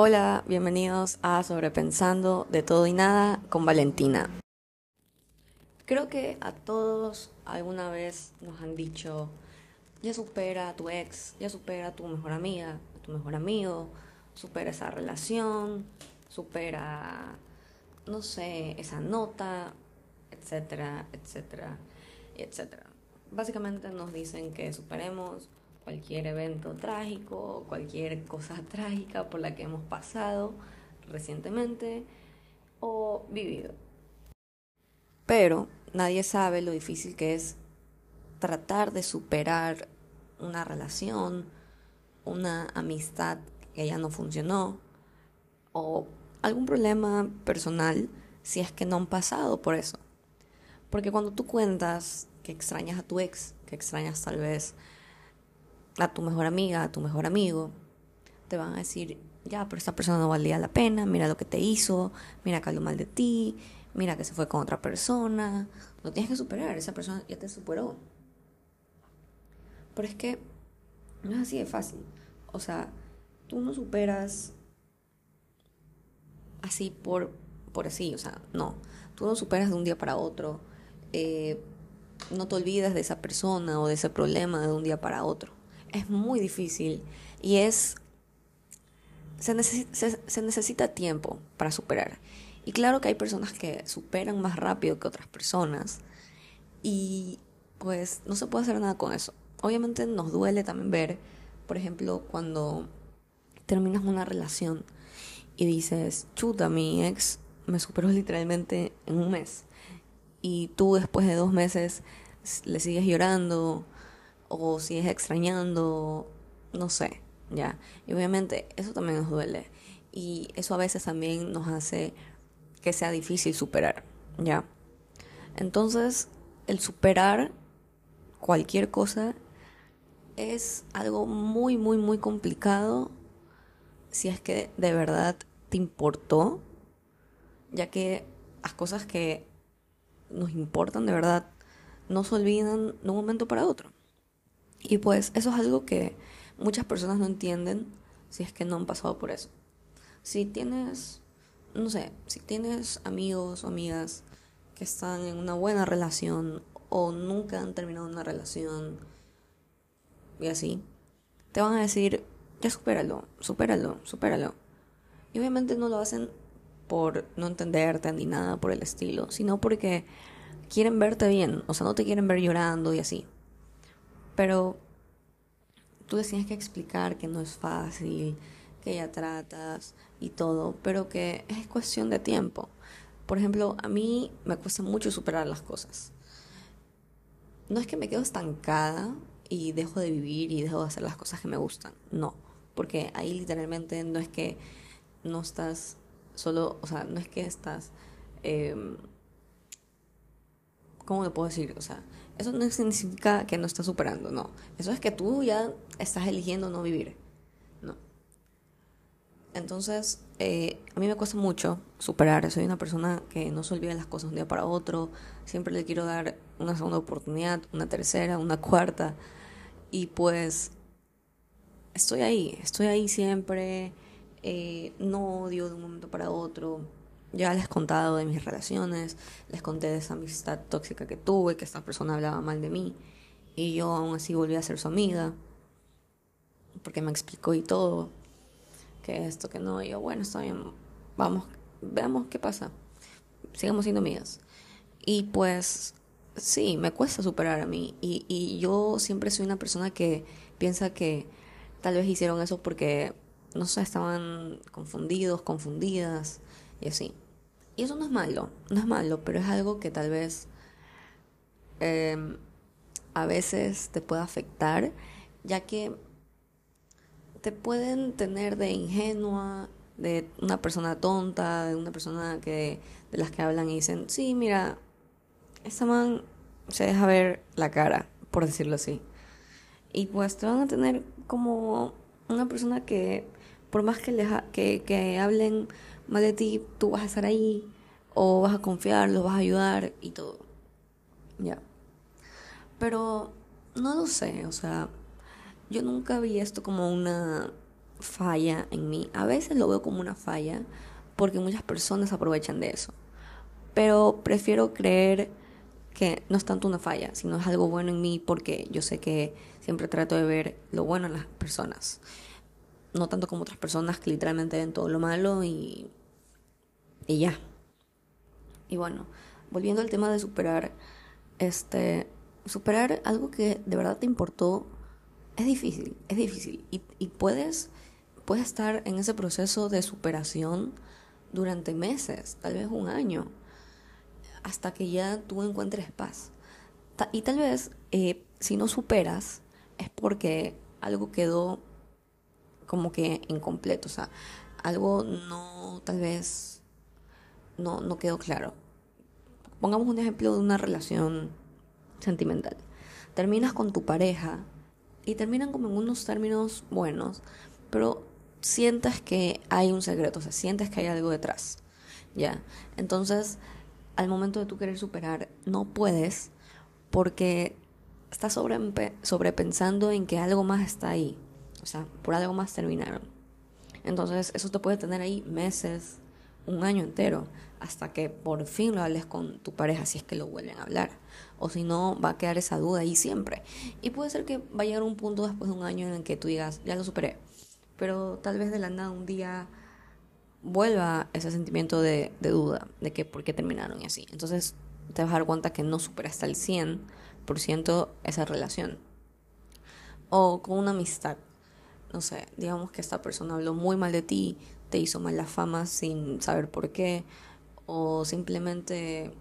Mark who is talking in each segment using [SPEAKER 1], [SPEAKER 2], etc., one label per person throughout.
[SPEAKER 1] Hola, bienvenidos a Sobrepensando de todo y nada con Valentina. Creo que a todos alguna vez nos han dicho, ya supera a tu ex, ya supera a tu mejor amiga, a tu mejor amigo, supera esa relación, supera, no sé, esa nota, etcétera, etcétera, etcétera. Básicamente nos dicen que superemos cualquier evento trágico, cualquier cosa trágica por la que hemos pasado recientemente o vivido. Pero nadie sabe lo difícil que es tratar de superar una relación, una amistad que ya no funcionó o algún problema personal si es que no han pasado por eso. Porque cuando tú cuentas que extrañas a tu ex, que extrañas tal vez a tu mejor amiga, a tu mejor amigo, te van a decir, ya, pero esta persona no valía la pena, mira lo que te hizo, mira que habló mal de ti, mira que se fue con otra persona, lo tienes que superar, esa persona ya te superó. Pero es que no es así de fácil. O sea, tú no superas así por, por así, o sea, no. Tú no superas de un día para otro. Eh, no te olvidas de esa persona o de ese problema de un día para otro es muy difícil y es... Se, necesita tiempo para superar. Y claro que hay personas que superan más rápido que otras personas y pues no se puede hacer nada con eso. Obviamente nos duele también ver, por ejemplo, cuando terminas una relación y dices, chuta, mi ex me superó literalmente en un mes. Y tú después de dos meses le sigues llorando o si es extrañando, no sé, ya. Y obviamente eso también nos duele. Y eso a veces también nos hace que sea difícil superar, ya. Entonces, el superar cualquier cosa es algo muy, muy, muy complicado si es que de verdad te importó, ya que las cosas que nos importan de verdad no se olvidan de un momento para otro. Y pues eso es algo que muchas personas no entienden si es que no han pasado por eso. Si tienes, no sé, si tienes amigos o amigas que están en una buena relación o nunca han terminado una relación y así, te van a decir, ya supéralo, supéralo, supéralo. Y obviamente no lo hacen por no entenderte ni nada por el estilo, sino porque quieren verte bien, o sea, no te quieren ver llorando y así. Pero tú les tienes que explicar que no es fácil, que ya tratas y todo, pero que es cuestión de tiempo. Por ejemplo, a mí me cuesta mucho superar las cosas. No es que me quedo estancada y dejo de vivir y dejo de hacer las cosas que me gustan, no, porque ahí literalmente no es que no estás solo, o sea, no es que estás, eh, ¿cómo le puedo decir? O sea, eso no significa que no estás superando, no. Eso es que tú ya estás eligiendo no vivir. No. Entonces, eh, a mí me cuesta mucho superar. Soy una persona que no se olvida las cosas de un día para otro. Siempre le quiero dar una segunda oportunidad, una tercera, una cuarta. Y pues, estoy ahí, estoy ahí siempre. Eh, no odio de un momento para otro ya les he contado de mis relaciones, les conté de esa amistad tóxica que tuve, que esta persona hablaba mal de mí y yo aún así volví a ser su amiga porque me explicó y todo, que esto, que no, y yo, bueno, está bien, vamos, veamos qué pasa, sigamos siendo amigas. Y pues sí, me cuesta superar a mí y, y yo siempre soy una persona que piensa que tal vez hicieron eso porque, no sé, estaban confundidos, confundidas y así. Y eso no es malo, no es malo, pero es algo que tal vez em, a veces te puede afectar, ya que te pueden tener de ingenua, de una persona tonta, de una persona que de las que hablan y dicen, sí, mira, esta man se deja ver la cara, por decirlo así. Y pues te van a tener como una persona que, por más que, que, que hablen mal de ti, tú vas a estar ahí o vas a confiar, los vas a ayudar y todo. Ya. Pero no lo sé, o sea, yo nunca vi esto como una falla en mí. A veces lo veo como una falla porque muchas personas aprovechan de eso. Pero prefiero creer que no es tanto una falla, sino es algo bueno en mí porque yo sé que siempre trato de ver lo bueno en las personas. No tanto como otras personas que literalmente ven todo lo malo y, y ya. Y bueno, volviendo al tema de superar, este, superar algo que de verdad te importó es difícil, es difícil. Y, puedes, puedes estar en ese proceso de superación durante meses, tal vez un año, hasta que ya tú encuentres paz. Y tal vez eh, si no superas es porque algo quedó como que incompleto, o sea, algo no, tal vez no, no quedó claro. Pongamos un ejemplo de una relación sentimental. Terminas con tu pareja y terminan como en unos términos buenos, pero sientes que hay un secreto, o sea, sientes que hay algo detrás, ¿ya? Entonces, al momento de tú querer superar, no puedes porque estás sobre, sobrepensando en que algo más está ahí, o sea, por algo más terminaron. Entonces, eso te puede tener ahí meses, un año entero, hasta que por fin lo hables con tu pareja, si es que lo vuelven a hablar. O si no, va a quedar esa duda ahí siempre. Y puede ser que vaya a llegar un punto después de un año en el que tú digas, ya lo superé. Pero tal vez de la nada un día vuelva ese sentimiento de, duda, de que por qué terminaron y así. Entonces te vas a dar cuenta que no superaste al 100% esa relación. O con una amistad. No sé, digamos que esta persona habló muy mal de ti, te hizo mala fama sin saber por qué, o simplemente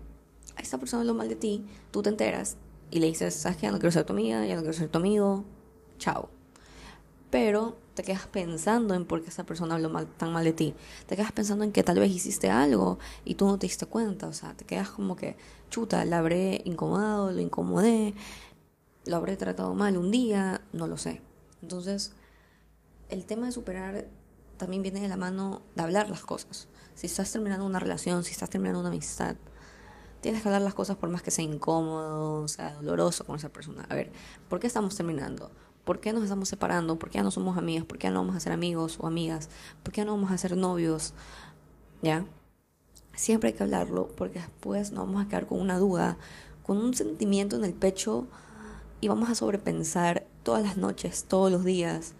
[SPEAKER 1] esta persona habló mal de ti, tú te enteras y le dices, sabes que ya no quiero ser tu amiga, ya no quiero ser tu amigo, chao. Pero te quedas pensando en por qué esa persona habló mal, tan mal de ti. Te quedas pensando en que tal vez hiciste algo y tú no te diste cuenta. O sea, te quedas como que, chuta, la habré incomodado, lo incomodé, lo habré tratado mal un día, no lo sé. Entonces, el tema de superar también viene de la mano de hablar las cosas. Si estás terminando una relación, si estás terminando una amistad, tienes que hablar las cosas por más que sea incómodo, sea doloroso con esa persona. A ver, ¿por qué estamos terminando? ¿Por qué nos estamos separando? ¿Por qué ya no somos amigas? ¿Por qué ya no vamos a ser amigos o amigas? ¿Por qué ya no vamos a ser novios? ¿Ya? Siempre hay que hablarlo porque después nos vamos a quedar con una duda, con un sentimiento en el pecho y vamos a sobrepensar todas las noches, todos los días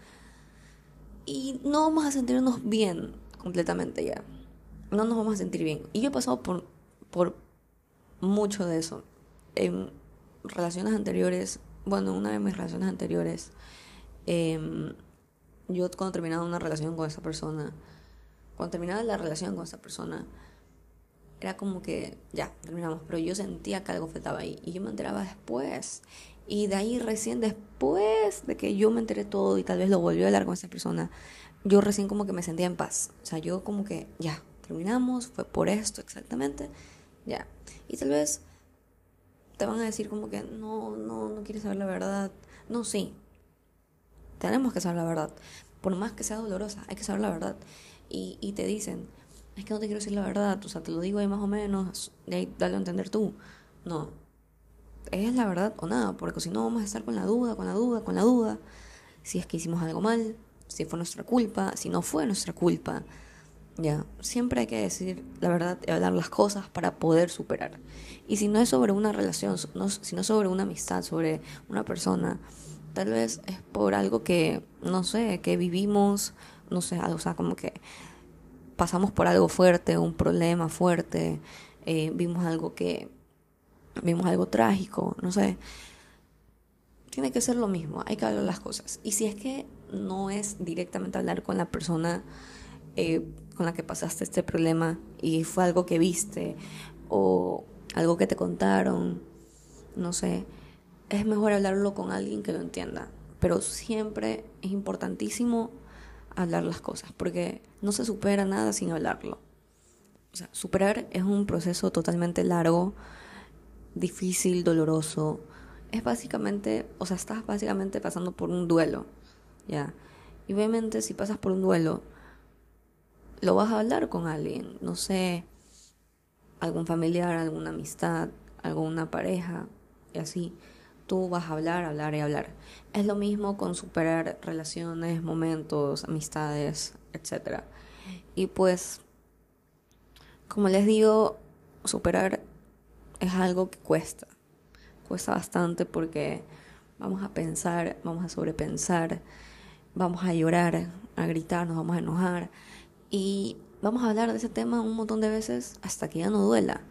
[SPEAKER 1] y no vamos a sentirnos bien completamente ya. No nos vamos a sentir bien. Y yo he pasado por, por mucho de eso. En relaciones anteriores, bueno, una de mis relaciones anteriores, em, yo cuando terminaba una relación con esa persona, cuando terminaba la relación con esa persona, era como que ya, terminamos, pero yo sentía que algo faltaba ahí y yo me enteraba después. Y de ahí recién después de que yo me enteré todo y tal vez lo volvió a hablar con esa persona, yo recién como que me sentía en paz. O sea, yo como que ya, terminamos, fue por esto exactamente, ya. Y tal vez te van a decir como que no, no, no quieres saber la verdad. No, sí. Tenemos que saber la verdad. Por más que sea dolorosa, hay que saber la verdad. Y, y te dicen, es que no te quiero decir la verdad, o sea, te lo digo ahí más o menos, de ahí dale a entender tú. No, es la verdad o nada, porque si no vamos a estar con la duda, con la duda, con la duda, si es que hicimos algo mal, si fue nuestra culpa, si no fue nuestra culpa. Ya, siempre hay que decir la verdad y hablar las cosas para poder superar. Y si no es sobre una relación, no, si no es sobre una amistad, sobre una persona, tal vez es por algo que, no sé, que vivimos, no sé, algo, o sea, como que pasamos por algo fuerte, un problema fuerte, eh, vimos algo que vimos algo trágico, no sé. Tiene que ser lo mismo, hay que hablar las cosas. Y si es que no es directamente hablar con la persona eh, con la que pasaste este problema y fue algo que viste o algo que te contaron, no sé, es mejor hablarlo con alguien que lo entienda. Pero siempre es importantísimo hablar las cosas, porque no se supera nada sin hablarlo. O sea, superar es un proceso totalmente largo difícil, doloroso. Es básicamente, o sea, estás básicamente pasando por un duelo, ¿ya? Y obviamente si pasas por un duelo, lo vas a hablar con alguien, no sé, algún familiar, alguna amistad, alguna pareja, y así. tú vas a hablar, hablar y hablar. Es lo mismo con superar relaciones, momentos, amistades, etc. Y pues, como les digo, superar es algo que cuesta. Cuesta bastante porque vamos a pensar, vamos a sobrepensar, vamos a llorar, a gritar, nos vamos a enojar y vamos a hablar de ese tema un montón de veces hasta que ya no duela.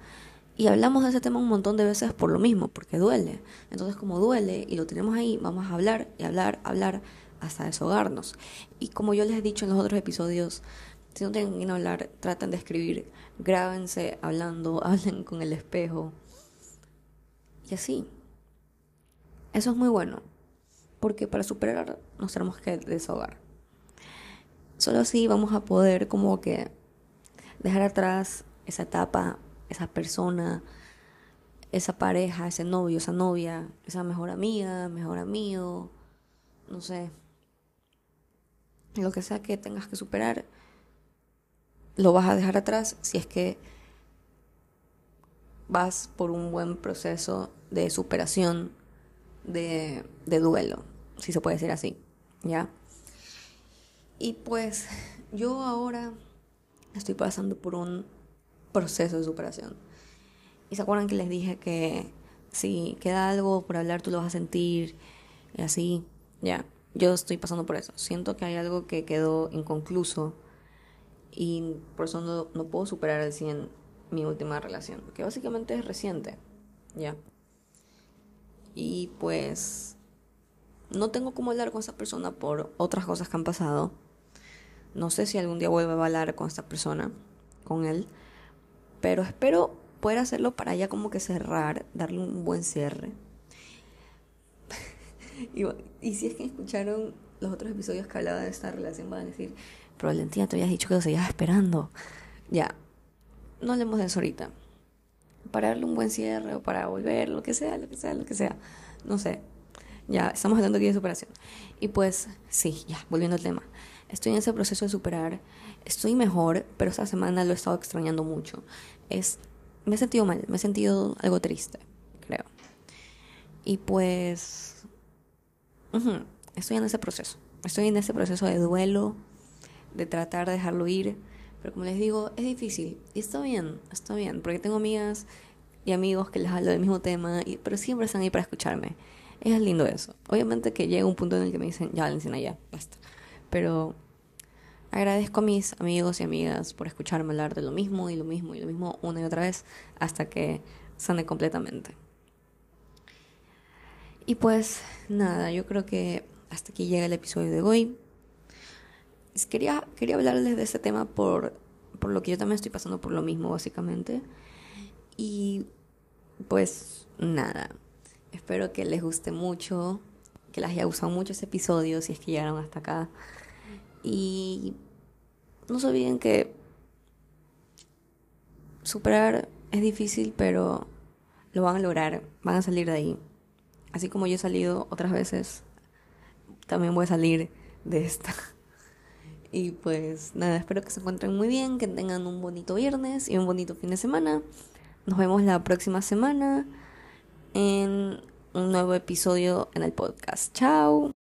[SPEAKER 1] Y hablamos de ese tema un montón de veces por lo mismo, porque duele. Entonces, como duele y lo tenemos ahí, vamos a hablar y hablar, hablar hasta deshogarnos. Y como yo les he dicho en los otros episodios, si no tienen que hablar, traten de escribir, grábense hablando, hablen con el espejo. Y así. Eso es muy bueno, porque para superar nos tenemos que desahogar. Solo así vamos a poder como que dejar atrás esa etapa, esa persona, esa pareja, ese novio, esa novia, esa mejor amiga, mejor amigo, no sé. Lo que sea que tengas que superar, lo vas a dejar atrás si es que vas por un buen proceso de superación, de, de duelo, si se puede decir así, ¿ya? Y pues yo ahora estoy pasando por un proceso de superación. Y se acuerdan que les dije que si queda algo por hablar, tú lo vas a sentir y así, ya. Yo estoy pasando por eso. Siento que hay algo que quedó inconcluso y por eso no, no puedo superar al 100 mi última relación, que básicamente es reciente, ya. Y pues no tengo cómo hablar con esa persona por otras cosas que han pasado no sé si algún día vuelva a hablar con esta persona, con él, pero espero poder hacerlo para ya como que cerrar, darle un buen cierre. y, si es que escucharon los otros episodios que hablaba de esta relación, van a decir, pero Valentina, te habías dicho que lo seguías esperando. Ya, no hablemos de eso ahorita. Para darle un buen cierre o para volver, lo que sea, lo que sea, lo que sea. No sé. Ya, estamos hablando aquí de superación. Y pues, sí, ya, volviendo al tema. Estoy en ese proceso de superar. Estoy mejor, pero esta semana lo he estado extrañando mucho. Es, me he sentido mal, me he sentido algo triste, creo. Y pues, estoy en ese proceso. Estoy en ese proceso de duelo, de tratar de dejarlo ir. Pero como les digo, es difícil. Y está bien, está bien. Porque tengo amigas y amigos que les hablo del mismo tema, y, pero siempre están ahí para escucharme. Es lindo eso. Obviamente que llega un punto en el que me dicen, ya, Valenciana, ya, basta. Pero agradezco a mis amigos y amigas por escucharme hablar de lo mismo y lo mismo y lo mismo una y otra vez hasta que sane completamente. Y pues nada, yo creo que hasta aquí llega el episodio de hoy. Quería, quería hablarles de este tema por, por lo que yo también estoy pasando por lo mismo, básicamente. Y pues nada, espero que les guste mucho, que les haya gustado mucho este episodio, si es que llegaron hasta acá. Y no se olviden que superar es difícil, pero lo van a lograr, van a salir de ahí. Así como yo he salido otras veces, también voy a salir de esta. Y pues nada, espero que se encuentren muy bien, que tengan un bonito viernes y un bonito fin de semana. Nos vemos la próxima semana en un nuevo episodio en el podcast. Chao.